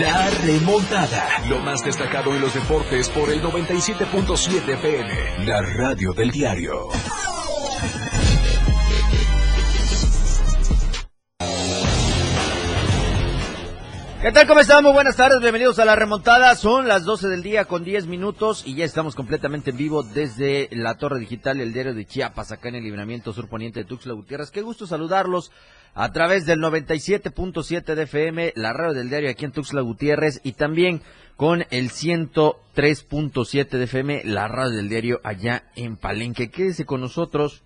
La remontada. Lo más destacado en los deportes por el 97.7 FM. La radio del diario. ¿Qué tal? ¿Cómo están? Muy buenas tardes, bienvenidos a la remontada. Son las 12 del día con 10 minutos y ya estamos completamente en vivo desde la Torre Digital, el diario de Chiapas, acá en el libramiento surponiente de Tuxtla Gutiérrez. Qué gusto saludarlos a través del 97.7 de FM, la radio del diario aquí en Tuxtla Gutiérrez y también con el 103.7 de FM, la radio del diario allá en Palenque. Quédese con nosotros.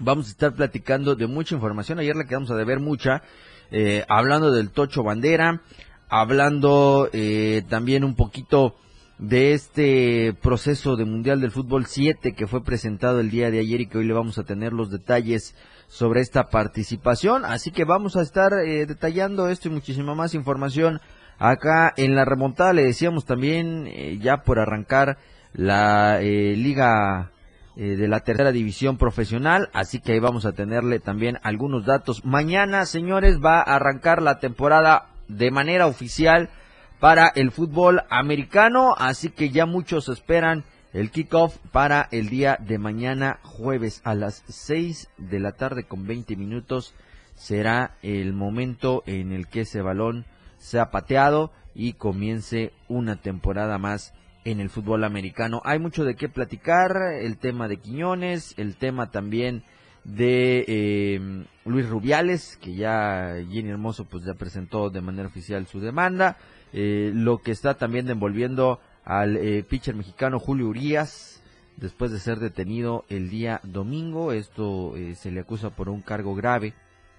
Vamos a estar platicando de mucha información. Ayer le quedamos a deber mucha eh, hablando del Tocho Bandera, hablando eh, también un poquito de este proceso de Mundial del Fútbol 7 que fue presentado el día de ayer y que hoy le vamos a tener los detalles sobre esta participación. Así que vamos a estar eh, detallando esto y muchísima más información acá en la remontada. Le decíamos también ya por arrancar la Liga eh, de la tercera división profesional, así que ahí vamos a tenerle también algunos datos. Mañana, señores, va a arrancar la temporada de manera oficial para el fútbol americano, así que ya muchos esperan el kickoff para el día de mañana jueves a las 6 de la tarde con 20 minutos será el momento en el que ese balón sea pateado y comience una temporada más en el fútbol americano. Hay mucho de qué platicar, el tema de Quiñones, el tema también de eh, Luis Rubiales, que ya Jenny Hermoso pues ya presentó de manera oficial su demanda, eh, lo que está también envolviendo al eh, pitcher mexicano Julio Urias, después de ser detenido el día domingo, esto se le acusa por un cargo grave,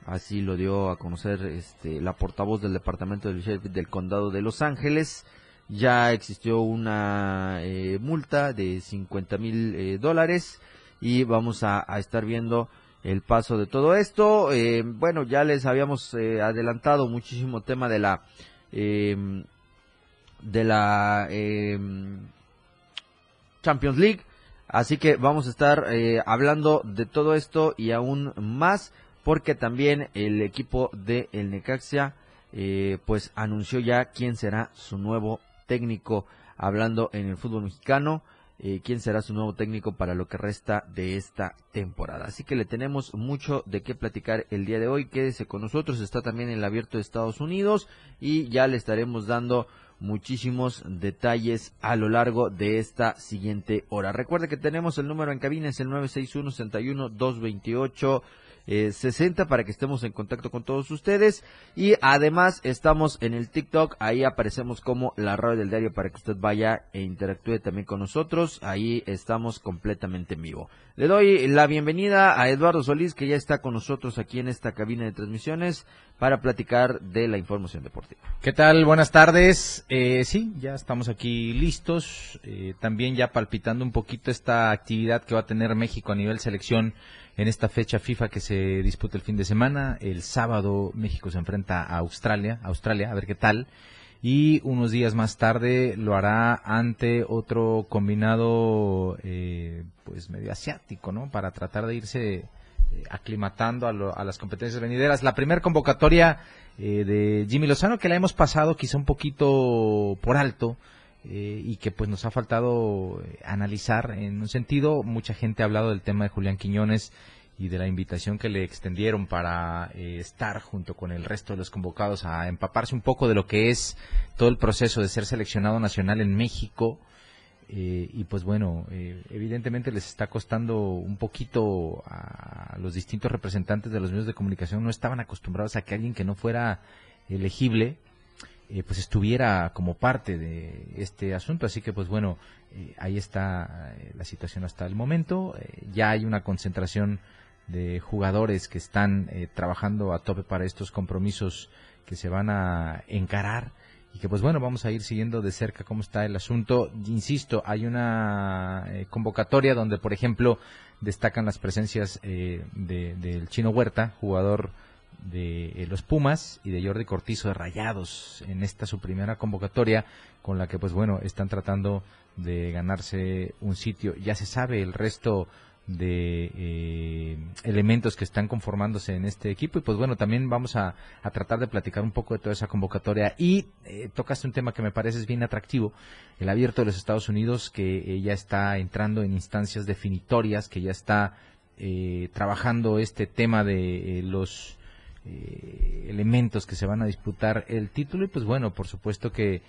así lo dio a conocer este, la portavoz del departamento del sheriff del condado de Los Ángeles, ya existió una eh, multa de 50 mil eh, dólares y vamos a, estar viendo el paso de todo esto. Eh, bueno, ya les habíamos adelantado muchísimo tema de la em, de la em, Champions League, así que vamos a estar hablando de todo esto y aún más porque también el equipo de el Necaxia pues anunció ya quién será su nuevo técnico hablando en el fútbol mexicano. Eh, quién será su nuevo técnico para lo que resta de esta temporada. Así que le tenemos mucho de qué platicar el día de hoy. Quédese con nosotros, está también en el abierto de Estados Unidos y ya le estaremos dando muchísimos detalles a lo largo de esta siguiente hora. Recuerde que tenemos el número en cabina, es el 961 61 228 eh, 60 para que estemos en contacto con todos ustedes. Y además estamos en el TikTok, ahí aparecemos como la radio del diario para que usted vaya e interactúe también con nosotros. Ahí estamos completamente en vivo. Le doy la bienvenida a Eduardo Solís, que ya está con nosotros aquí en esta cabina de transmisiones para platicar de la información deportiva. ¿Qué tal? Buenas tardes. Eh, sí, ya estamos aquí listos. Eh, también ya palpitando un poquito esta actividad que va a tener México a nivel selección en esta fecha FIFA que se disputa el fin de semana. El sábado México se enfrenta a Australia, Australia, a ver qué tal. Y unos días más tarde lo hará ante otro combinado, eh, pues medio asiático, ¿no? Para tratar de irse eh, aclimatando a, las competencias venideras. La primera convocatoria eh, de Jimmy Lozano, que la hemos pasado quizá un poquito por alto, y que pues nos ha faltado analizar en un sentido. Mucha gente ha hablado del tema de Julián Quiñones y de la invitación que le extendieron para eh, estar junto con el resto de los convocados a empaparse un poco de lo que es todo el proceso de ser seleccionado nacional en México. Eh, y pues bueno, eh, evidentemente les está costando un poquito a los distintos representantes de los medios de comunicación, no estaban acostumbrados a que alguien que no fuera elegible, pues estuviera como parte de este asunto. Así que pues bueno, ahí está la situación hasta el momento. ya hay una concentración de jugadores que están eh, trabajando a tope para estos compromisos que se van a encarar y que pues bueno vamos a ir siguiendo de cerca cómo está el asunto insisto hay una eh, convocatoria donde por ejemplo destacan las presencias eh, del chino Huerta jugador de los Pumas y de Jordi Cortizo de Rayados en esta su primera convocatoria con la que pues bueno están tratando de ganarse un sitio. Ya se sabe el resto de eh, elementos que están conformándose en este equipo y pues bueno también vamos a, tratar de platicar un poco de toda esa convocatoria. Y eh, tocaste un tema que me parece bien atractivo el abierto de los Estados Unidos que eh, ya está entrando en instancias definitorias que ya está trabajando este tema de los elementos que se van a disputar el título. Y pues bueno por supuesto que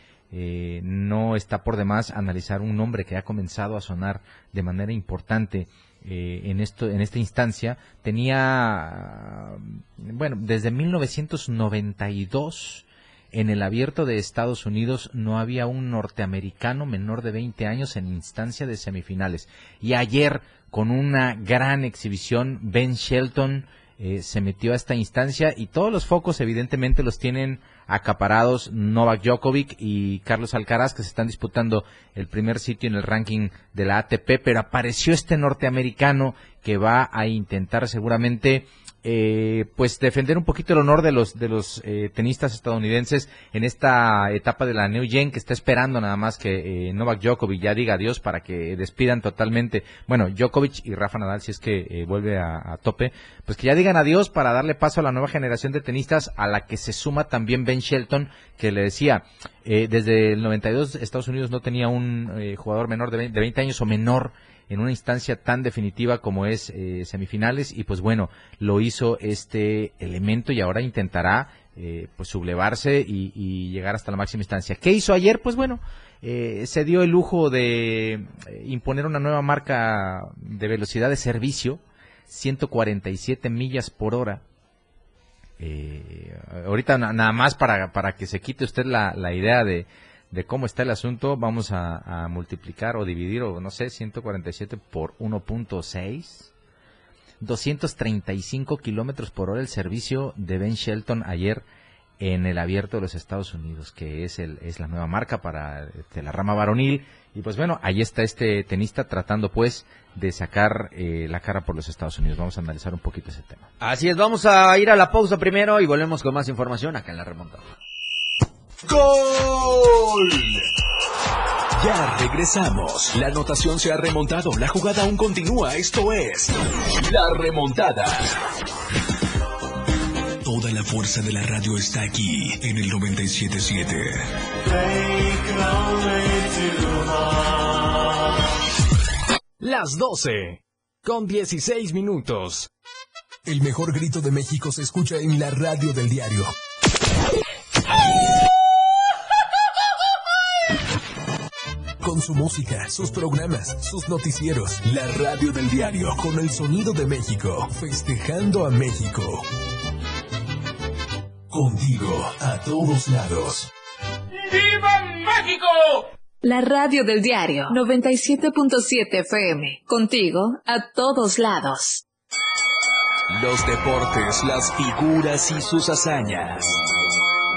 no está por demás analizar un nombre que ha comenzado a sonar de manera importante eh, en esto en esta instancia. Tenía bueno desde 1992 en el abierto de Estados Unidos no había un norteamericano menor de 20 años en instancia de semifinales. Y ayer con una gran exhibición Ben Shelton eh, se metió a esta instancia y todos los focos evidentemente los tienen acaparados Novak Djokovic y Carlos Alcaraz que se están disputando el primer sitio en el ranking de la ATP, pero apareció este norteamericano que va a intentar seguramente eh, pues defender un poquito el honor de los de los eh, tenistas estadounidenses en esta etapa de la New Gen que está esperando nada más que eh, Novak Djokovic ya diga adiós para que despidan totalmente bueno Djokovic y Rafa Nadal si es que eh, vuelve a, tope pues que ya digan adiós para darle paso a la nueva generación de tenistas a la que se suma también Ben Shelton que le decía desde el 92 Estados Unidos no tenía un jugador menor de 20, de 20 años o menor en una instancia tan definitiva como es eh, semifinales y pues bueno, lo hizo este elemento y ahora intentará eh, pues sublevarse y, llegar hasta la máxima instancia. ¿Qué hizo ayer? Pues bueno, eh, se dio el lujo de imponer una nueva marca de velocidad de servicio, 147 millas por hora. ahorita nada más para, para que se quite usted la, la idea de, de cómo está el asunto, vamos a, multiplicar o dividir, o no sé, 147 por 1.6. 235 kilómetros por hora el servicio de Ben Shelton ayer en el abierto de los Estados Unidos, que es, el, es la nueva marca para este, la rama varonil. Y pues bueno, ahí está este tenista tratando pues de sacar eh, la cara por los Estados Unidos. Vamos a analizar un poquito ese tema. Así es, vamos a ir a la pausa primero y volvemos con más información acá en la remontada. ¡Gol! Ya regresamos. La anotación se ha remontado. La jugada aún continúa. Esto es La Remontada. Toda la fuerza de la radio está aquí en el 977. Las 12 con 16 minutos. El mejor grito de México se escucha en la radio del diario con su música, sus programas, sus noticieros. La radio del diario con el sonido de México, festejando a México. Contigo a todos lados. ¡Viva México! La radio del diario 97.7 FM. Contigo a todos lados. Los deportes, las figuras y sus hazañas.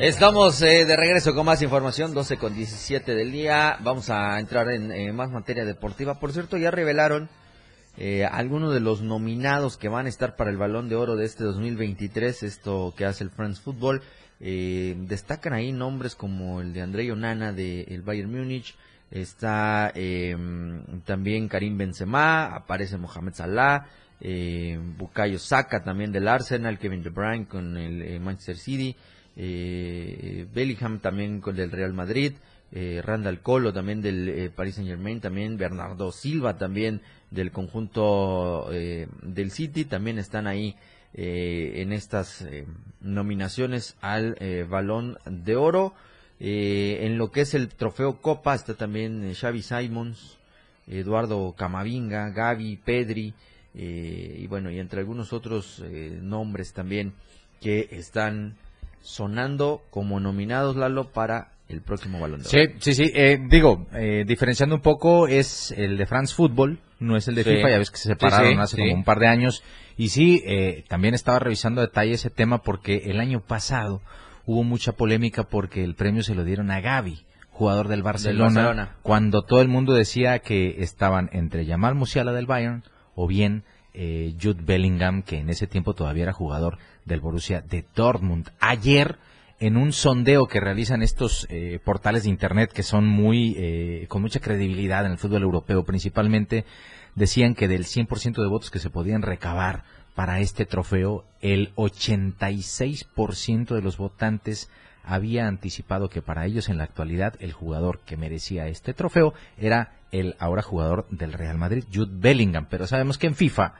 Estamos eh, de regreso con más información, 12 con 17 del día. Vamos a entrar en más materia deportiva. Por cierto, ya revelaron eh, algunos de los nominados que van a estar para el Balón de Oro de este 2023, esto que hace el France Football. Eh, destacan ahí nombres como el de Andrei Onana del Bayern Múnich, está em, también Karim Benzema, aparece Mohamed Salah, eh, Bukayo Saka también del Arsenal, Kevin De Bruyne con el eh, Manchester City, eh, Bellingham también con del Real Madrid, eh, Randall Colo también del eh, Paris Saint Germain, también Bernardo Silva también del conjunto eh, del City, también están ahí en estas nominaciones al balón de oro. en lo que es el trofeo Copa está también Xavi Simons, Eduardo Camavinga, Gaby, Pedri, y bueno, y entre algunos otros nombres también que están sonando como nominados, Lalo, para el próximo Balón de Sí, sí, sí. Eh, digo, eh, diferenciando un poco, es el de France Football, no es el de Sí. FIFA, ya ves que se separaron Sí, sí, hace como un par de años. Y sí, eh, también estaba revisando a detalle ese tema porque el año pasado hubo mucha polémica porque el premio se lo dieron a Gaby, jugador del Barcelona, Barcelona. cuando todo el mundo decía que estaban entre Jamal Musiala del Bayern o bien eh, Jude Bellingham, que en ese tiempo todavía era jugador del Borussia de Dortmund. Ayer, en un sondeo que realizan estos eh, portales de internet que son muy eh, con mucha credibilidad en el fútbol europeo, principalmente decían que del 100% de votos que se podían recabar para este trofeo, el 86% de los votantes había anticipado que para ellos en la actualidad el jugador que merecía este trofeo era el ahora jugador del Real Madrid, Jude Bellingham. Pero sabemos que en FIFA,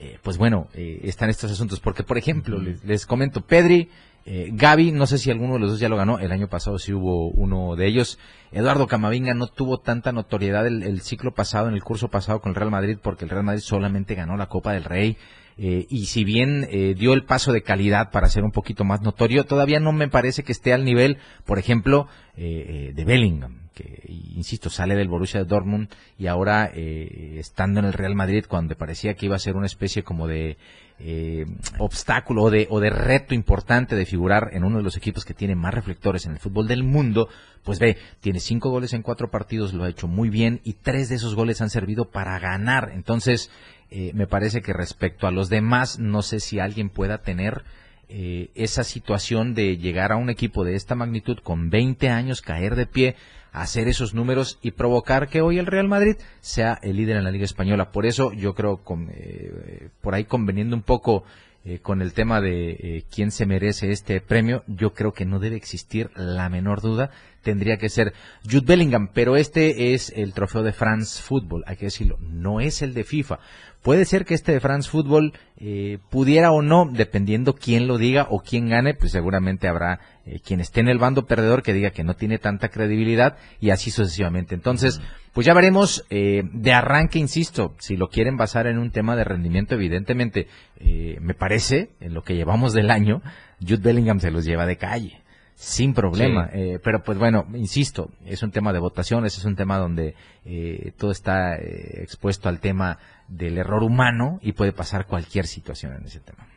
eh, pues bueno, eh, están estos asuntos. Porque, por ejemplo, les, les comento, Pedri, eh, Gaby, no sé si alguno de los dos ya lo ganó, el año pasado sí hubo uno de ellos. Eduardo Camavinga no tuvo tanta notoriedad el, el ciclo pasado, en el curso pasado con el Real Madrid, porque el Real Madrid solamente ganó la Copa del Rey. Eh, y si bien eh, dio el paso de calidad para ser un poquito más notorio, todavía no me parece que esté al nivel, por ejemplo, eh, eh, de Bellingham, que, insisto, sale del Borussia Dortmund y ahora eh, estando en el Real Madrid, cuando parecía que iba a ser una especie como de eh, obstáculo o de, o de reto importante de figurar en uno de los equipos que tiene más reflectores en el fútbol del mundo, pues ve, tiene cinco goles en cuatro partidos, lo ha hecho muy bien y tres de esos goles han servido para ganar. Entonces, eh, me parece que respecto a los demás, no sé si alguien pueda tener eh, esa situación de llegar a un equipo de esta magnitud con 20 años, caer de pie, hacer esos números y provocar que hoy el Real Madrid sea el líder en la Liga Española. Por eso yo creo, con, eh, por ahí conveniendo un poco eh, con el tema de eh, quién se merece este premio, yo creo que no debe existir la menor duda. Tendría que ser Jude Bellingham, pero este es el trofeo de France Football, hay que decirlo, no es el de FIFA. Puede ser que este de France Football eh, pudiera o no, dependiendo quién lo diga o quién gane, pues seguramente habrá eh, quien esté en el bando perdedor que diga que no tiene tanta credibilidad y así sucesivamente. Entonces, pues ya veremos eh, de arranque, insisto, si lo quieren basar en un tema de rendimiento, evidentemente, eh, me parece, en lo que llevamos del año, Jude Bellingham se los lleva de calle sin problema. Sí. Eh, pero pues bueno, insisto, es un tema de votaciones, es un tema donde eh, todo está eh, expuesto al tema del error humano y puede pasar cualquier situación en ese tema.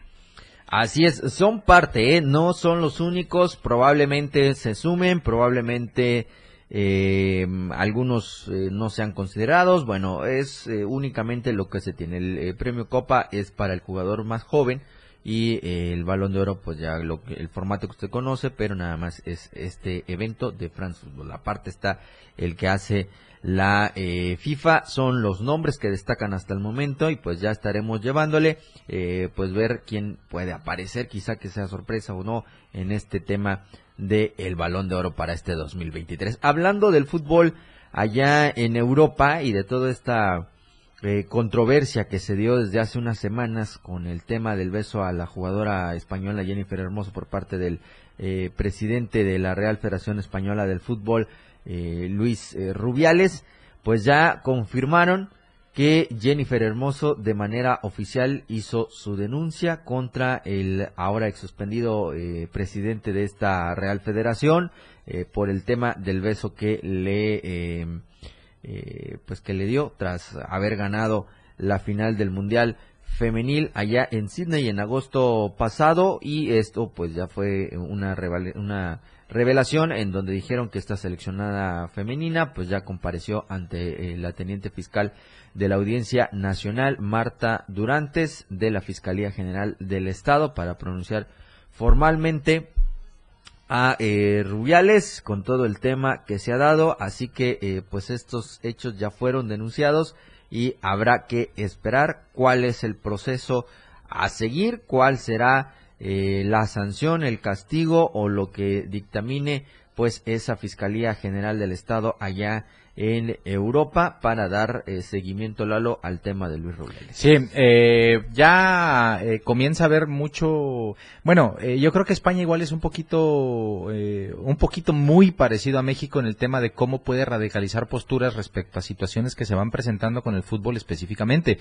Así es, son parte, ¿eh? no son los únicos, probablemente se sumen, probablemente eh, algunos eh, no sean considerados, bueno, es únicamente lo que se tiene. El premio Copa es para el jugador más joven y eh, el Balón de Oro, pues ya lo que, el formato que usted conoce, pero nada más es este evento de France Football. Aparte está el que hace la eh, FIFA, son los nombres que destacan hasta el momento y pues ya estaremos llevándole, eh, pues ver quién puede aparecer, quizá que sea sorpresa o no en este tema de el Balón de Oro para este 2023. Hablando del fútbol allá en Europa y de toda esta eh, controversia que se dio desde hace unas semanas con el tema del beso a la jugadora española Jennifer Hermoso por parte del eh, presidente de la Real Federación Española del Fútbol, eh, Luis eh, Rubiales, pues ya confirmaron que Jennifer Hermoso de manera oficial hizo su denuncia contra el ahora ex suspendido eh, presidente de esta Real Federación eh, por el tema del beso que le eh, pues que le dio tras haber ganado la final del mundial femenil allá en Sydney en agosto pasado. Y esto pues ya fue una una revelación en donde dijeron que esta seleccionada femenina pues ya compareció ante eh, la teniente fiscal de la Audiencia Nacional Marta Durantes de la Fiscalía General del Estado para pronunciar formalmente a eh, Rubiales con todo el tema que se ha dado, así que eh, pues estos hechos ya fueron denunciados y habrá que esperar cuál es el proceso a seguir, cuál será eh, la sanción, el castigo o lo que dictamine pues esa Fiscalía General del Estado allá en Europa para dar eh, seguimiento Lalo al tema de Luis Rubiales. Sí, eh, ya eh, comienza a haber mucho. Bueno, eh, yo creo que España igual es un poquito, un poquito muy parecido a México en el tema de cómo puede radicalizar posturas respecto a situaciones que se van presentando con el fútbol específicamente.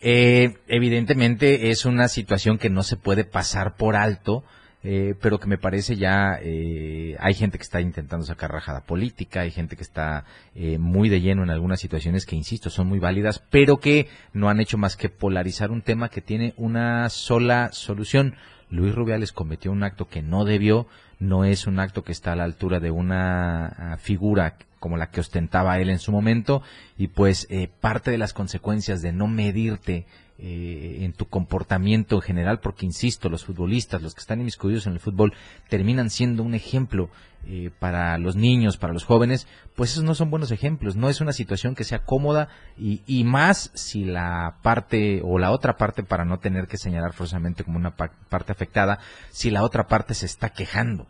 Evidentemente es una situación que no se puede pasar por alto eh, pero que me parece ya eh, hay gente que está intentando sacar rajada política, hay gente que está eh, muy de lleno en algunas situaciones que, insisto, son muy válidas, pero que no han hecho más que polarizar un tema que tiene una sola solución. Luis Rubiales cometió un acto que no debió, no es un acto que está a la altura de una ah, figura como la que ostentaba él en su momento y pues parte de las consecuencias de no medirte eh, en tu comportamiento en general, porque insisto, los futbolistas, los que están inmiscuidos en el fútbol, terminan siendo un ejemplo eh, para los niños, para los jóvenes, pues esos no son buenos ejemplos, no es una situación que sea cómoda y, y más si la parte o la otra parte, para no tener que señalar forzosamente como una parte afectada, si la otra parte se está quejando.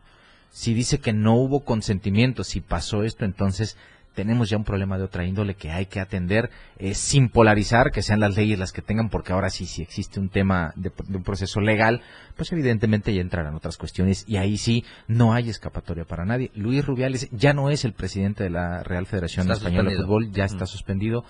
Si dice que no hubo consentimiento, si pasó esto, entonces tenemos ya un problema de otra índole que hay que atender eh, sin polarizar, que sean las leyes las que tengan, porque ahora sí, si existe un tema de, un proceso legal, pues evidentemente ya entrarán otras cuestiones y ahí sí no hay escapatoria para nadie. Luis Rubiales ya no es el presidente de la Real Federación Española de Fútbol, ya está suspendido.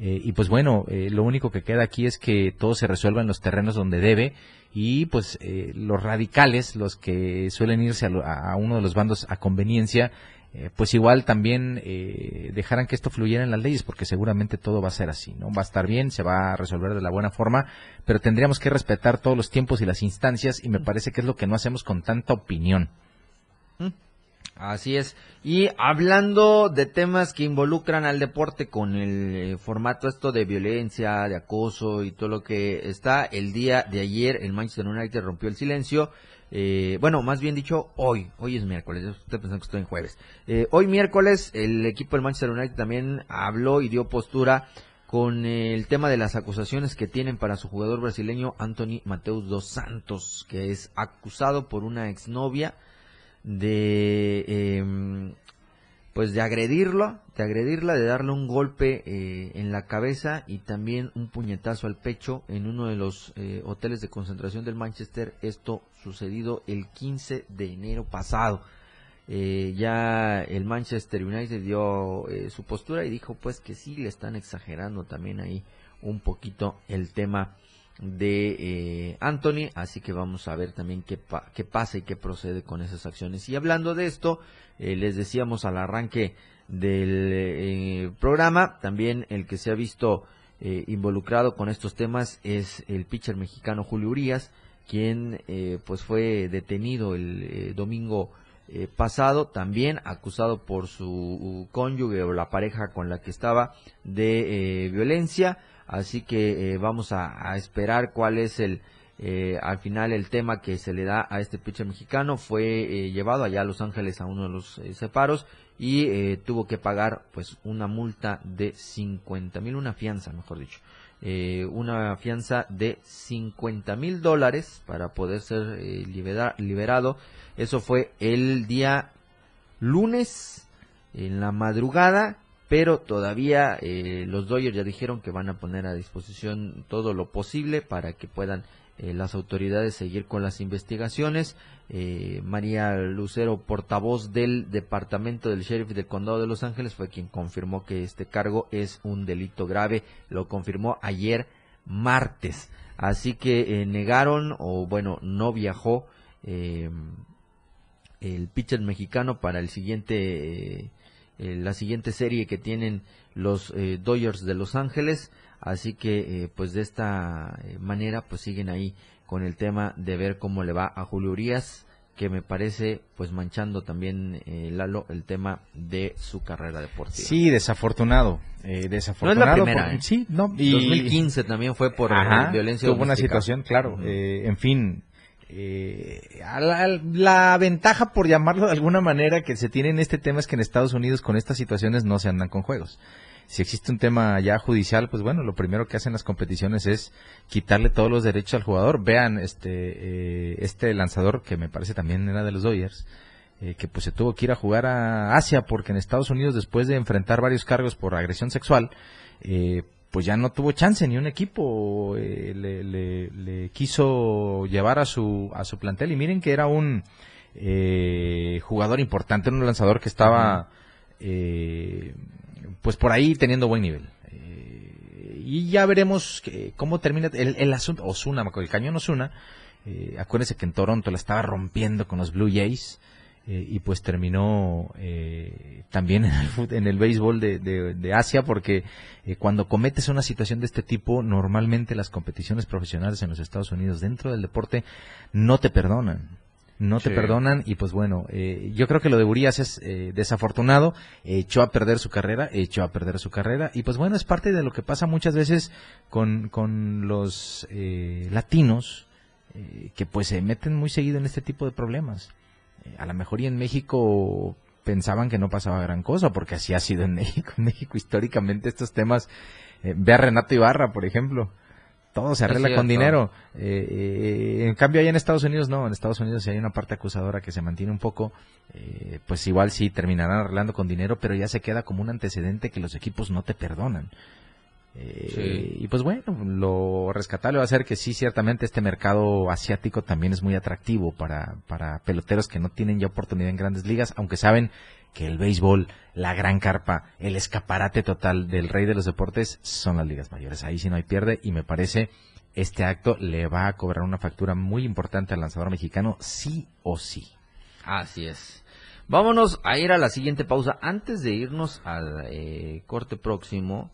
Eh, y pues bueno, eh, lo único que queda aquí es que todo se resuelva en los terrenos donde debe y pues los radicales, los que suelen irse a, uno de los bandos a conveniencia, eh, pues igual también eh, dejaran que esto fluyera en las leyes, porque seguramente todo va a ser así, ¿no? Va a estar bien, se va a resolver de la buena forma, pero tendríamos que respetar todos los tiempos y las instancias, y me parece que es lo que no hacemos con tanta opinión. Mm. Así es. Y hablando de temas que involucran al deporte con el eh, formato esto de violencia, de acoso y todo lo que está, el día de ayer el Manchester United rompió el silencio eh, bueno, más bien dicho, hoy, hoy es miércoles, estoy pensando que estoy en jueves. Eh, hoy miércoles el equipo del Manchester United también habló y dio postura con el tema de las acusaciones que tienen para su jugador brasileño Anthony Mateus dos Santos, que es acusado por una exnovia de eh, pues de agredirlo, de agredirla, de darle un golpe eh, en la cabeza y también un puñetazo al pecho en uno de los eh, hoteles de concentración del Manchester. Esto sucedido el 15 de enero pasado. Eh, ya el Manchester United dio su postura y dijo pues que sí le están exagerando también ahí un poquito el tema de Anthony, así que vamos a ver también qué, qué pasa y qué procede con esas acciones. Y hablando de esto, eh, les decíamos al arranque del eh, programa, también el que se ha visto eh, involucrado con estos temas es el pitcher mexicano Julio Urias, quien pues fue detenido el domingo pasado, también acusado por su cónyuge o la pareja con la que estaba de violencia. Así que vamos a, esperar cuál es el, eh, al final el tema que se le da a este pitcher mexicano fue eh, llevado allá a Los Ángeles a uno de los eh, separos y tuvo que pagar pues una multa de 50 mil, una fianza mejor dicho, una fianza de 50 mil dólares para poder ser liberado. Eso fue el día lunes en la madrugada pero todavía los Dodgers ya dijeron que van a poner a disposición todo lo posible para que puedan eh, las autoridades seguir con las investigaciones. Eh, María Lucero, portavoz del Departamento del Sheriff del Condado de Los Ángeles, fue quien confirmó que este cargo es un delito grave. Lo confirmó ayer martes. Así que eh, negaron, o bueno, no viajó el pitcher mexicano para el siguiente, la siguiente serie que tienen los Dodgers de Los Ángeles. Así que, eh, pues de esta eh, manera, pues siguen ahí con el tema de ver cómo le va a Julio Urias, que me parece, pues manchando también, eh, Lalo, el tema de su carrera deportiva. Sí, desafortunado. desafortunado. No es la primera. Sí, no. Y... 2015 también fue por violencia Tuvo una situación, claro. en fin, la, la, ventaja, por llamarlo de alguna manera, que se tiene en este tema es que en Estados Unidos con estas situaciones no se andan con juegos si existe un tema ya judicial, pues bueno, lo primero que hacen las competiciones es quitarle todos los derechos al jugador. Vean este eh, este lanzador que me parece también era de los Dodgers, eh, que pues se tuvo que ir a jugar a Asia porque en Estados Unidos después de enfrentar varios cargos por agresión sexual, eh, pues ya no tuvo chance ni un equipo le, le, quiso llevar a su a su plantel y miren que era un jugador importante, un lanzador que estaba pues por ahí teniendo buen nivel. Eh, y ya veremos cómo termina el, asunto. Osuna, el cañón Osuna, Eh, acuérdense que en Toronto la estaba rompiendo con los Blue Jays. Eh, y pues terminó eh, también en el, en el béisbol de, de- de Asia porque eh, cuando cometes una situación de este tipo normalmente las competiciones profesionales en los Estados Unidos dentro del deporte no te perdonan no te perdonan y pues bueno eh, yo creo que lo de Urias es eh, desafortunado echó a perder su carrera echó a perder su carrera y pues bueno es parte de lo que pasa muchas veces con, con los eh, latinos que pues se meten muy seguido en este tipo de problemas a lo mejor y en México pensaban que no pasaba gran cosa, porque así ha sido en México. En México históricamente estos temas, eh, ve a Renato Ibarra, por ejemplo, todo se arregla con dinero. Eh, eh, en cambio, allá en Estados Unidos no, en Estados Unidos si hay una parte acusadora que se mantiene un poco, eh, pues igual sí terminarán arreglando con dinero, pero ya se queda como un antecedente que los equipos no te perdonan. Eh, Sí. Y pues bueno, lo rescatable va a ser que sí, ciertamente este mercado asiático también es muy atractivo para, para peloteros que no tienen ya oportunidad en grandes ligas, aunque saben que el béisbol, la gran carpa, el escaparate total del rey de los deportes son las ligas mayores. Ahí sí no hay pierde y me parece este acto le va a cobrar una factura muy importante al lanzador mexicano, sí o sí. Así es. Vámonos a ir a la siguiente pausa. Antes de irnos al eh, corte próximo,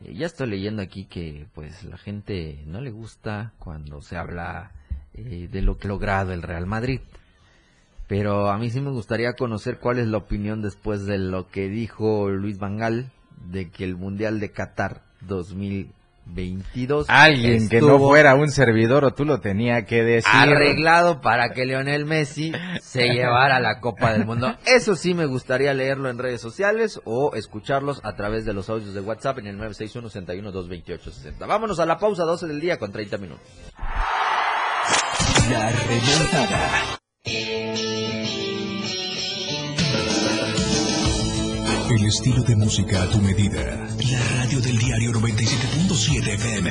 ya estoy leyendo aquí que pues la gente no le gusta cuando se habla eh, de lo que ha logrado el Real Madrid. Pero a mí sí me gustaría conocer cuál es la opinión después de lo que dijo Luis Vangal de que el Mundial de Qatar 2022 Alguien que no fuera un servidor o tú lo tenía que decir. arreglado para que Lionel Messi se llevara la Copa del Mundo. Eso sí me gustaría leerlo en redes sociales o escucharlos a través de los audios de WhatsApp en el 961-61-228-60. Vámonos a la pausa 12 del día con 30 minutos. La remontada. El estilo de música a tu medida. La radio del diario 97.7 FM.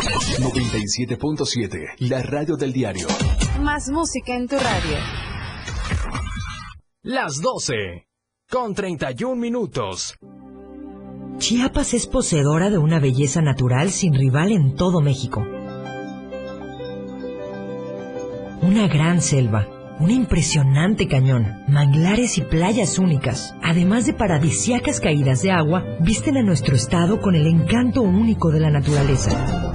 97.7. La radio del diario. Más música en tu radio. Las 12. Con 31 minutos. Chiapas es poseedora de una belleza natural sin rival en todo México. Una gran selva, un impresionante cañón, manglares y playas únicas, además de paradisíacas caídas de agua, visten a nuestro estado con el encanto único de la naturaleza.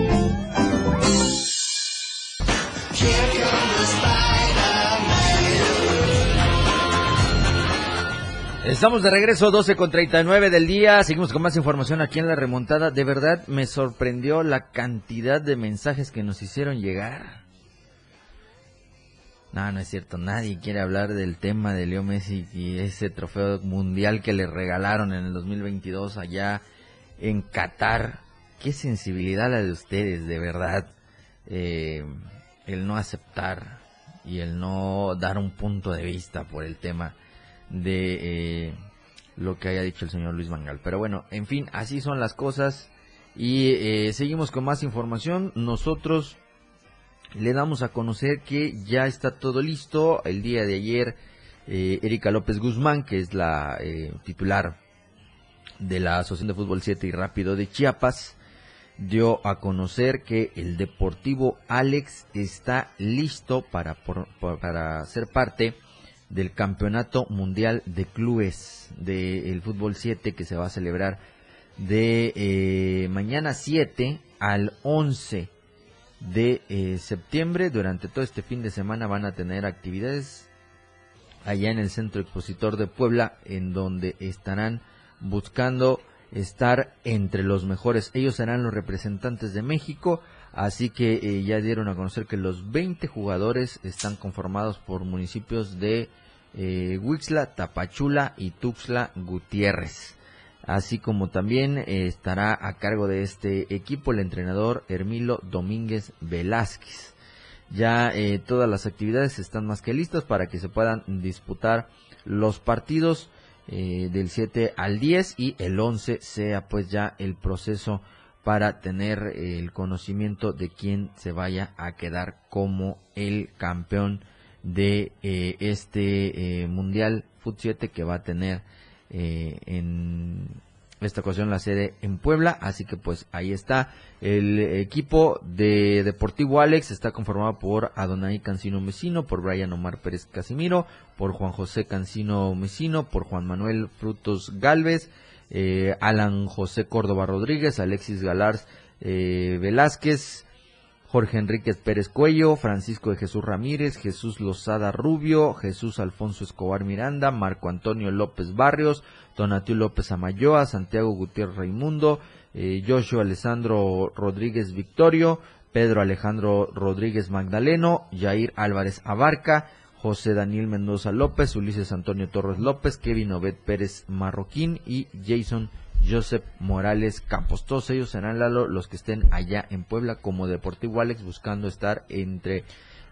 Estamos de regreso 12 con 39 del día. Seguimos con más información aquí en la remontada. De verdad me sorprendió la cantidad de mensajes que nos hicieron llegar. No, no es cierto. Nadie quiere hablar del tema de Leo Messi y ese trofeo mundial que le regalaron en el 2022 allá en Qatar. Qué sensibilidad la de ustedes, de verdad. Eh, el no aceptar y el no dar un punto de vista por el tema de eh, lo que haya dicho el señor Luis Mangal. Pero bueno, en fin, así son las cosas y eh, seguimos con más información. Nosotros le damos a conocer que ya está todo listo. El día de ayer, eh, Erika López Guzmán, que es la titular de la Asociación de Fútbol 7 y Rápido de Chiapas, dio a conocer que el Deportivo Alex está listo para, por- para ser parte del Campeonato Mundial de Clubes del Fútbol 7 que se va a celebrar de eh, mañana 7 al 11 de eh, septiembre. Durante todo este fin de semana van a tener actividades allá en el Centro Expositor de Puebla, en donde estarán buscando estar entre los mejores. Ellos serán los representantes de México, así que eh, ya dieron a conocer que los 20 jugadores están conformados por municipios de eh, Huixla, Tapachula y Tuxtla Gutiérrez. Así como también eh, estará a cargo de este equipo el entrenador Hermilo Domínguez Velázquez. Ya eh, todas las actividades están más que listas para que se puedan disputar los partidos del 7 al 10 y el 11 sea pues ya el proceso para tener el conocimiento de quién se vaya a quedar como el campeón de eh, este Mundial Foot 7 que va a tener en esta ocasión la sede en Puebla, así que pues ahí está. El equipo de Deportivo Alex está conformado por Adonai Cancino Mesino, por Brian Omar Pérez Casimiro, por Juan José Cancino Mesino, por Juan Manuel Frutos Galvez, eh, Alan José Córdoba Rodríguez, Alexis Galars eh, Velázquez, Jorge Enríquez Pérez Cuello, Francisco de Jesús Ramírez, Jesús Lozada Rubio, Jesús Alfonso Escobar Miranda, Marco Antonio López Barrios, Donatio López Amayoa, Santiago Gutiérrez Raimundo, eh, Joshua Alessandro Rodríguez Victorio, Pedro Alejandro Rodríguez Magdaleno, Jair Álvarez Abarca, José Daniel Mendoza López, Ulises Antonio Torres López, Kevin Obed Pérez Marroquín y Jason Joseph Morales Campos. Todos ellos serán Lalo, los que estén allá en Puebla como Deportivo Alex buscando estar entre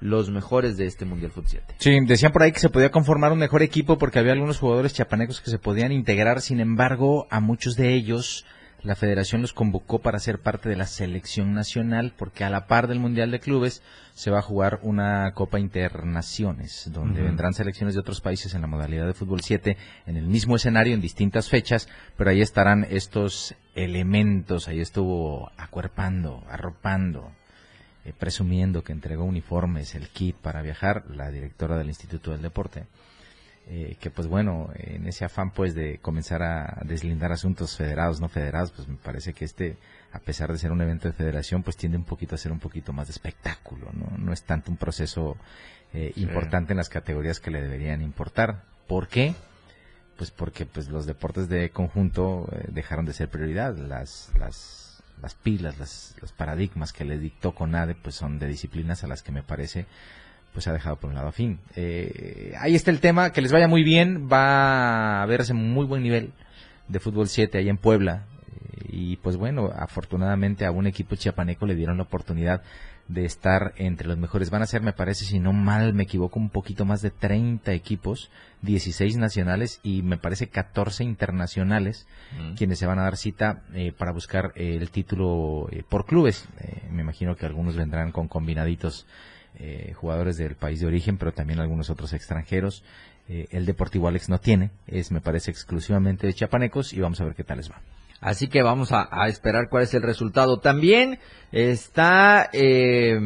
los mejores de este Mundial Fut 7. Sí, decían por ahí que se podía conformar un mejor equipo porque había algunos jugadores chapanecos que se podían integrar, sin embargo, a muchos de ellos la federación los convocó para ser parte de la selección nacional porque a la par del Mundial de Clubes se va a jugar una Copa Internaciones donde vendrán selecciones de otros países en la modalidad de fútbol 7 en el mismo escenario en distintas fechas, pero ahí estarán estos elementos, ahí estuvo acuerpando, arropando, eh, presumiendo que entregó uniformes, el kit para viajar, la directora del Instituto del Deporte. Eh, que pues bueno, en ese afán pues de comenzar a deslindar asuntos federados, no federados, pues me parece que este, a pesar de ser un evento de federación, pues tiende un poquito a ser un poquito más de espectáculo, no, no es tanto un proceso eh, importante en las categorías que le deberían importar. ¿Por qué? Pues porque pues los deportes de conjunto eh, dejaron de ser prioridad, las, las, las pilas, las, los paradigmas que le dictó CONADE pues son de disciplinas a las que me parece pues ha dejado por un lado a fin. Eh, ahí está el tema, que les vaya muy bien, va a verse muy buen nivel de fútbol 7 ahí en Puebla. Eh, y pues bueno, afortunadamente a un equipo chiapaneco le dieron la oportunidad de estar entre los mejores. Van a ser, me parece, si no mal me equivoco, un poquito más de 30 equipos, 16 nacionales y me parece 14 internacionales, quienes se van a dar cita eh, para buscar el título por clubes. me imagino que algunos vendrán con combinaditos eh, jugadores del país de origen, pero también algunos otros extranjeros. Eh, el Deportivo Alex no tiene, es me parece exclusivamente de chiapanecos y vamos a ver qué tal les va. Así que vamos a, esperar cuál es el resultado. También está eh,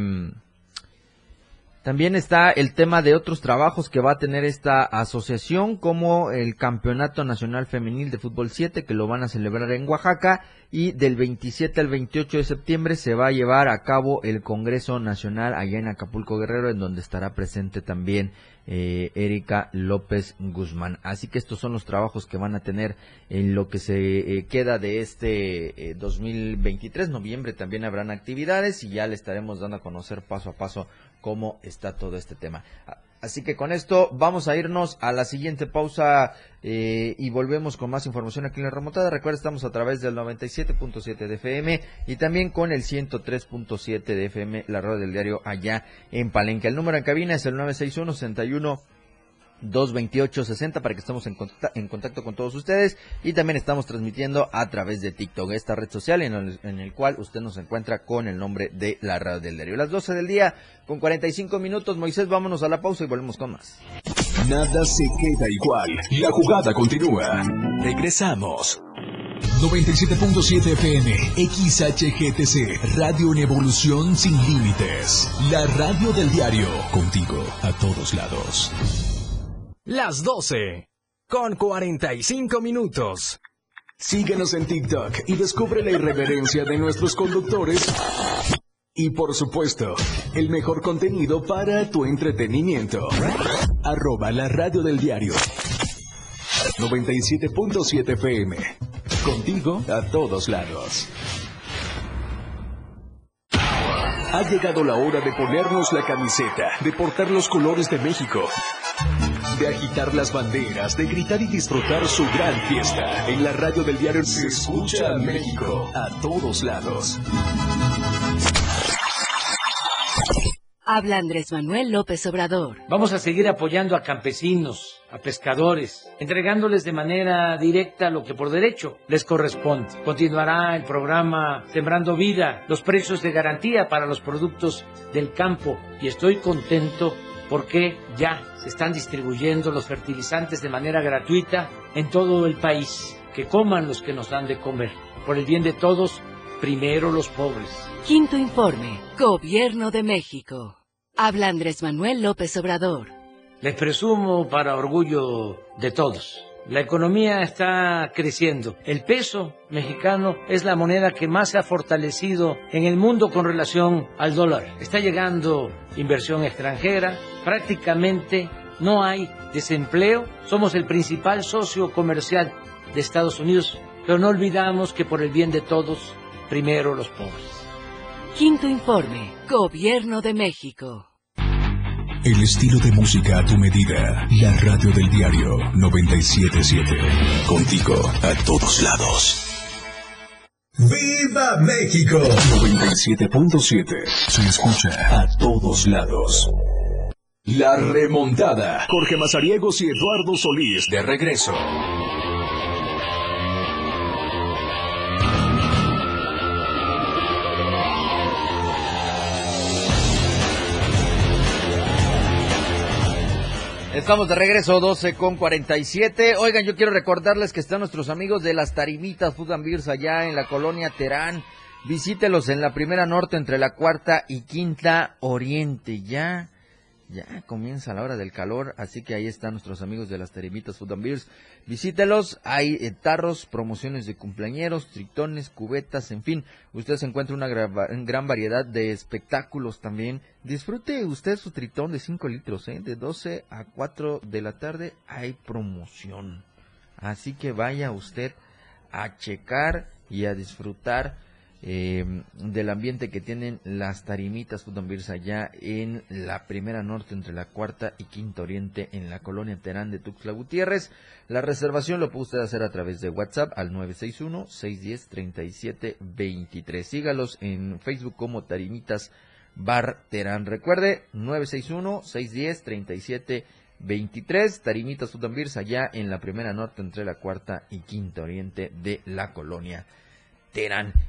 también está el tema de otros trabajos que va a tener esta asociación, como el Campeonato Nacional Femenil de Fútbol 7, que lo van a celebrar en Oaxaca, y del 27 al 28 de septiembre se va a llevar a cabo el Congreso Nacional allá en Acapulco Guerrero, en donde estará presente también eh, Erika López Guzmán. Así que estos son los trabajos que van a tener en lo que se eh, queda de este 2023. Eh, Noviembre también habrán actividades y ya le estaremos dando a conocer paso a paso cómo está todo este tema. Así que con esto vamos a irnos a la siguiente pausa eh, y volvemos con más información aquí en la remontada. Recuerda, estamos a través del 97.7 de FM y también con el 103.7 de FM, la radio del diario allá en Palenque. El número en cabina es el 961 61 228-60 para que estemos en contacto, con todos ustedes y también estamos transmitiendo a través de TikTok, esta red social en el, cual usted nos encuentra con el nombre de la radio del diario. Las 12 del día con 45 minutos, Moisés, vámonos a la pausa y volvemos con más. Nada se queda igual, la jugada continúa. Regresamos. 97.7 FM, XHGTC, Radio en Evolución Sin Límites. La radio del diario, contigo a todos lados. Las 12 con 45 minutos. Síguenos en TikTok y descubre la irreverencia de nuestros conductores. Y por supuesto, el mejor contenido para tu entretenimiento. arroba la radio del diario. 97.7 FM. Contigo a todos lados. Ha llegado la hora de ponernos la camiseta, de portar los colores de México, de agitar las banderas, de gritar y disfrutar su gran fiesta. En la radio del diario se escucha a México a todos lados. Habla Andrés Manuel López Obrador. Vamos a seguir apoyando a campesinos, a pescadores, entregándoles de manera directa lo que por derecho les corresponde. Continuará el programa Sembrando Vida, los precios de garantía para los productos del campo y estoy contento porque ya se están distribuyendo los fertilizantes de manera gratuita en todo el país. Que coman los que nos dan de comer. Por el bien de todos, primero los pobres. Quinto informe. Gobierno de México. Habla Andrés Manuel López Obrador. Les presumo para orgullo de todos. La economía está creciendo. El peso mexicano es la moneda que más se ha fortalecido en el mundo con relación al dólar. Está llegando inversión extranjera. Prácticamente no hay desempleo. Somos el principal socio comercial de Estados Unidos. Pero no olvidamos que por el bien de todos, primero los pobres. Quinto informe. Gobierno de México. El estilo de música a tu medida. La radio del diario 977. Contigo a todos lados. ¡Viva México! 97.7. Se escucha a todos lados. La remontada. Jorge Mazariegos y Eduardo Solís de regreso. Estamos de regreso 12 con 47. Oigan, yo quiero recordarles que están nuestros amigos de las Tarimitas Food and allá en la colonia Terán. Visítelos en la primera norte entre la cuarta y quinta oriente. Ya ya comienza la hora del calor, así que ahí están nuestros amigos de las Tarimitas Food and Beers. Visítelos, hay eh, tarros, promociones de cumpleañeros, tritones, cubetas, en fin, usted se encuentra una gran variedad de espectáculos también. Disfrute usted su tritón de 5 litros, ¿eh? de 12 a 4 de la tarde hay promoción. Así que vaya usted a checar y a disfrutar eh, del ambiente que tienen las tarimitas Beers allá en la primera norte entre la cuarta y quinta oriente en la colonia Terán de Tuxtla Gutiérrez. La reservación lo puede usted hacer a través de WhatsApp al 961-610-3723. Sígalos en Facebook como Tarimitas Bar Terán. Recuerde, 961-610-3723. Tarimitas Beers allá en la primera norte entre la cuarta y quinta oriente de la colonia.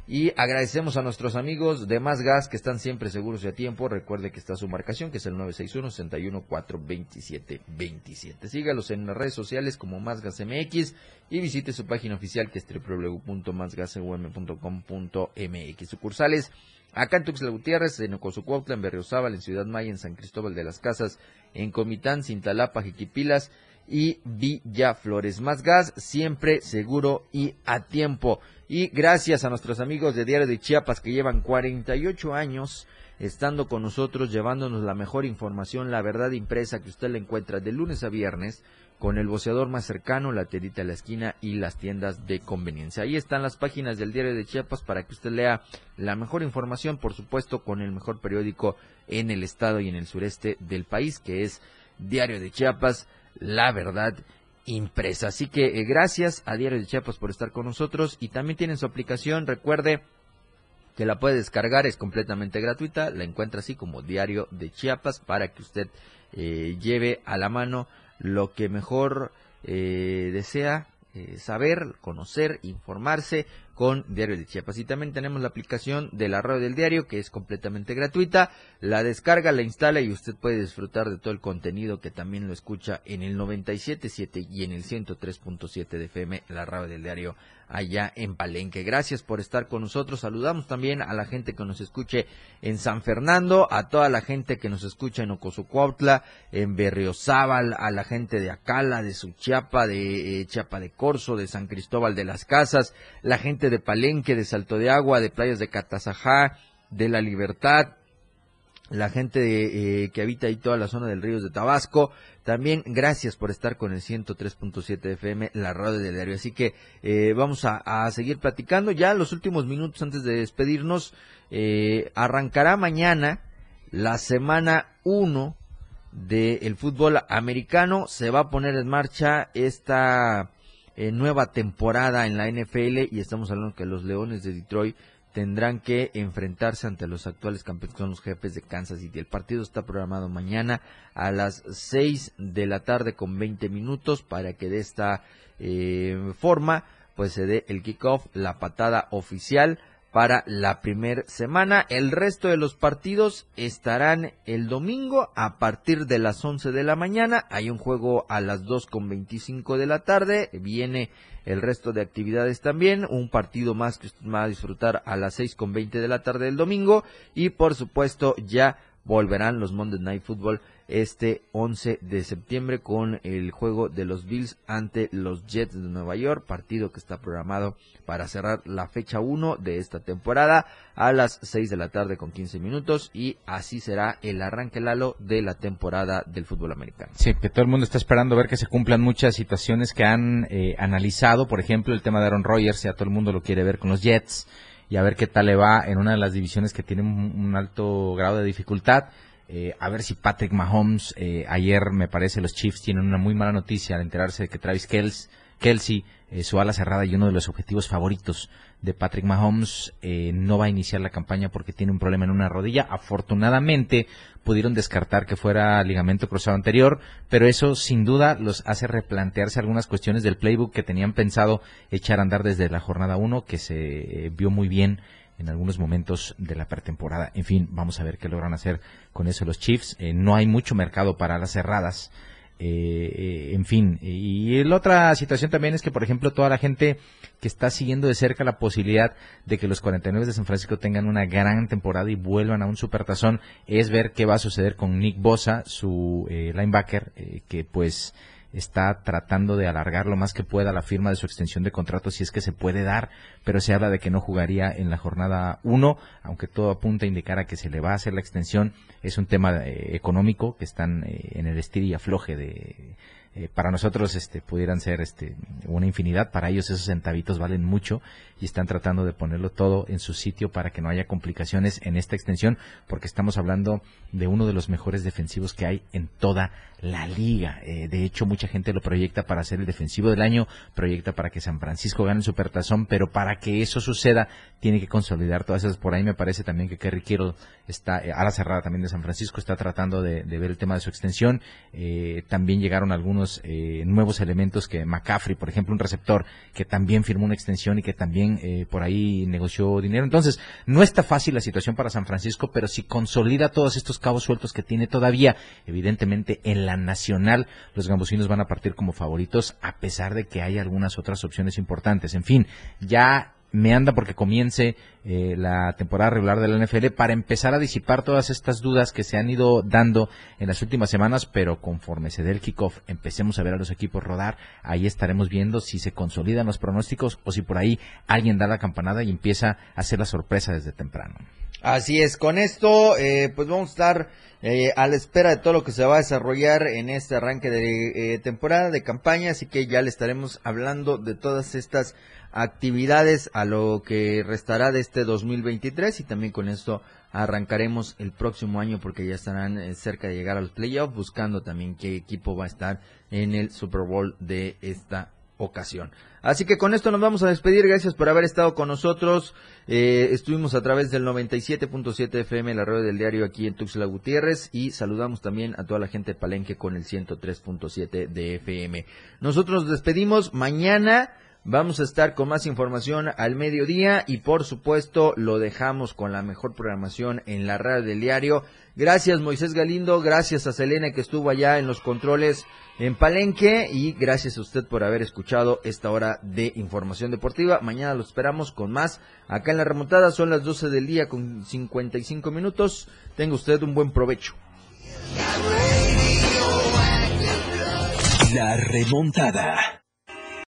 Y agradecemos a nuestros amigos de Más Gas que están siempre seguros y a tiempo. Recuerde que está su marcación, que es el 961-614-2727. Sígalos en las redes sociales como Más Gas MX y visite su página oficial que es www.másgasum.com.mx. Sucursales acá en Tuxtla Gutiérrez, en Ocosucuautla, en Berriozábal, en Ciudad Maya, en San Cristóbal de las Casas, en Comitán, Cintalapa, Jiquipilas y Villa Flores. Más gas, siempre seguro y a tiempo. Y gracias a nuestros amigos de Diario de Chiapas que llevan 48 años estando con nosotros, llevándonos la mejor información, la verdad impresa que usted le encuentra de lunes a viernes con el boceador más cercano, la tiendita de la esquina y las tiendas de conveniencia. Ahí están las páginas del Diario de Chiapas para que usted lea la mejor información, por supuesto, con el mejor periódico en el estado y en el sureste del país, que es Diario de Chiapas, la verdad impresa. Así que eh, gracias a Diario de Chiapas por estar con nosotros. Y también tienen su aplicación, recuerde que la puede descargar, es completamente gratuita, la encuentra así como Diario de Chiapas para que usted eh, lleve a la mano lo que mejor eh, desea saber, conocer, informarse con Diario de Chiapas. Y también tenemos la aplicación de la radio del diario que es completamente gratuita. La descarga, la instala y usted puede disfrutar de todo el contenido que también lo escucha en el 97.7 y en el 103.7 de FM, la radio del diario allá en Palenque. Gracias por estar con nosotros. Saludamos también a la gente que nos escuche en San Fernando, a toda la gente que nos escucha en Ocosucuautla, en Berriozábal, a la gente de Acala, de Suchiapa, de eh, Chiapa de Corzo, de San Cristóbal de las Casas, la gente de Palenque, de Salto de Agua, de Playas de Catazajá, de La Libertad, la gente eh, que habita ahí toda la zona del Ríos de Tabasco. También gracias por estar con el 103.7 FM, la radio del diario. Así que eh, vamos a, seguir platicando. Ya los últimos minutos antes de despedirnos, eh, arrancará mañana la semana 1 del fútbol americano. Se va a poner en marcha esta nueva temporada en la NFL y estamos hablando que los Leones de Detroit tendrán que enfrentarse ante los actuales campeones, que son los jefes de Kansas City. El partido está programado mañana a las 6 de la tarde con 20 minutos para que de esta eh, forma pues se dé el kickoff, la patada oficial para la primera semana. El resto de los partidos estarán el domingo a partir de las 11 de la mañana. Hay un juego a las 2 con 25 de la tarde. Viene el resto de actividades también. Un partido más que usted va a disfrutar a las 6 con 20 de la tarde del domingo. Y por supuesto ya volverán los Monday Night Football este 11 de septiembre con el juego de los Bills ante los Jets de Nueva York, partido que está programado para cerrar la fecha 1 de esta temporada a las 6 de la tarde con 15 minutos y así será el arranque Lalo de la temporada del fútbol americano. Sí, que todo el mundo está esperando ver que se cumplan muchas situaciones que han eh, analizado, por ejemplo, el tema de Aaron Rodgers, ya todo el mundo lo quiere ver con los Jets y a ver qué tal le va en una de las divisiones que tiene un alto grado de dificultad eh, a ver si Patrick Mahomes, eh, ayer me parece los Chiefs tienen una muy mala noticia al enterarse de que Travis Kelsey, eh, su ala cerrada y uno de los objetivos favoritos de Patrick Mahomes, no va a iniciar la campaña porque tiene un problema en una rodilla. Afortunadamente pudieron descartar que fuera ligamento cruzado anterior, pero eso sin duda los hace replantearse algunas cuestiones del playbook que tenían pensado echar a andar desde la jornada 1, que se vio muy bien en algunos momentos de la pretemporada. En fin, vamos a ver qué logran hacer con eso los Chiefs. Eh, no hay mucho mercado para las cerradas. Eh, eh, en fin, y la otra situación también es que, por ejemplo, toda la gente que está siguiendo de cerca la posibilidad de que los 49 de San Francisco tengan una gran temporada y vuelvan a un supertazón, es ver qué va a suceder con Nick Bosa, su linebacker, que pues está tratando de alargar lo más que pueda la firma de su extensión de contrato si es que se puede dar, pero se habla de que no jugaría en la jornada 1, aunque todo apunta a indicar a que se le va a hacer la extensión. Es un tema eh, económico que están eh, en el estilo y afloje de eh, para nosotros este pudieran ser este una infinidad. Para ellos esos centavitos valen mucho y están tratando de ponerlo todo en su sitio para que no haya complicaciones en esta extensión porque estamos hablando de uno de los mejores defensivos que hay en toda la liga. Eh, de hecho mucha gente lo proyecta para ser el defensivo del año proyecta para que San Francisco gane el supertazón pero para que eso suceda tiene que consolidar todas esas. Por ahí me parece también que Kerry Kittle está eh, a la cerrada también de San Francisco está tratando de, de ver el tema de su extensión. También llegaron algunos eh, nuevos elementos que McCaffrey, por ejemplo, un receptor que también firmó una extensión y que también eh, por ahí negoció dinero. Entonces, no está fácil la situación para San Francisco, pero si consolida todos estos cabos sueltos que tiene todavía, evidentemente en la nacional los gambusinos van a partir como favoritos a pesar de que hay algunas otras opciones importantes. En fin, ya me anda porque comience eh, la temporada regular de la NFL para empezar a disipar todas estas dudas que se han ido dando en las últimas semanas, pero conforme se dé el kickoff, empecemos a ver a los equipos rodar, ahí estaremos viendo si se consolidan los pronósticos o si por ahí alguien da la campanada y empieza a hacer la sorpresa desde temprano. Así es, con esto eh, pues vamos a estar eh, a la espera de todo lo que se va a desarrollar en este arranque de temporada de campaña, así que ya le estaremos hablando de todas estas actividades a lo que restará de este 2023 y también con esto arrancaremos el próximo año porque ya estarán eh, cerca de llegar a los playoffs buscando también qué equipo va a estar en el Super Bowl de esta ocasión. Así que con esto nos vamos a despedir. Gracias por haber estado con nosotros. Eh, estuvimos a través del 97.7 FM, la red del diario aquí en Tuxtla Gutiérrez y saludamos también a toda la gente de Palenque con el 103.7 de FM. Nosotros nos despedimos mañana. Vamos a estar con más información al mediodía y por supuesto lo dejamos con la mejor programación en la radio del diario. Gracias Moisés Galindo, gracias a Selena que estuvo allá en los controles en Palenque y gracias a usted por haber escuchado esta hora de información deportiva. Mañana lo esperamos con más. Acá en la remontada son las 12 del día con 55 minutos. Tenga usted un buen provecho. La remontada.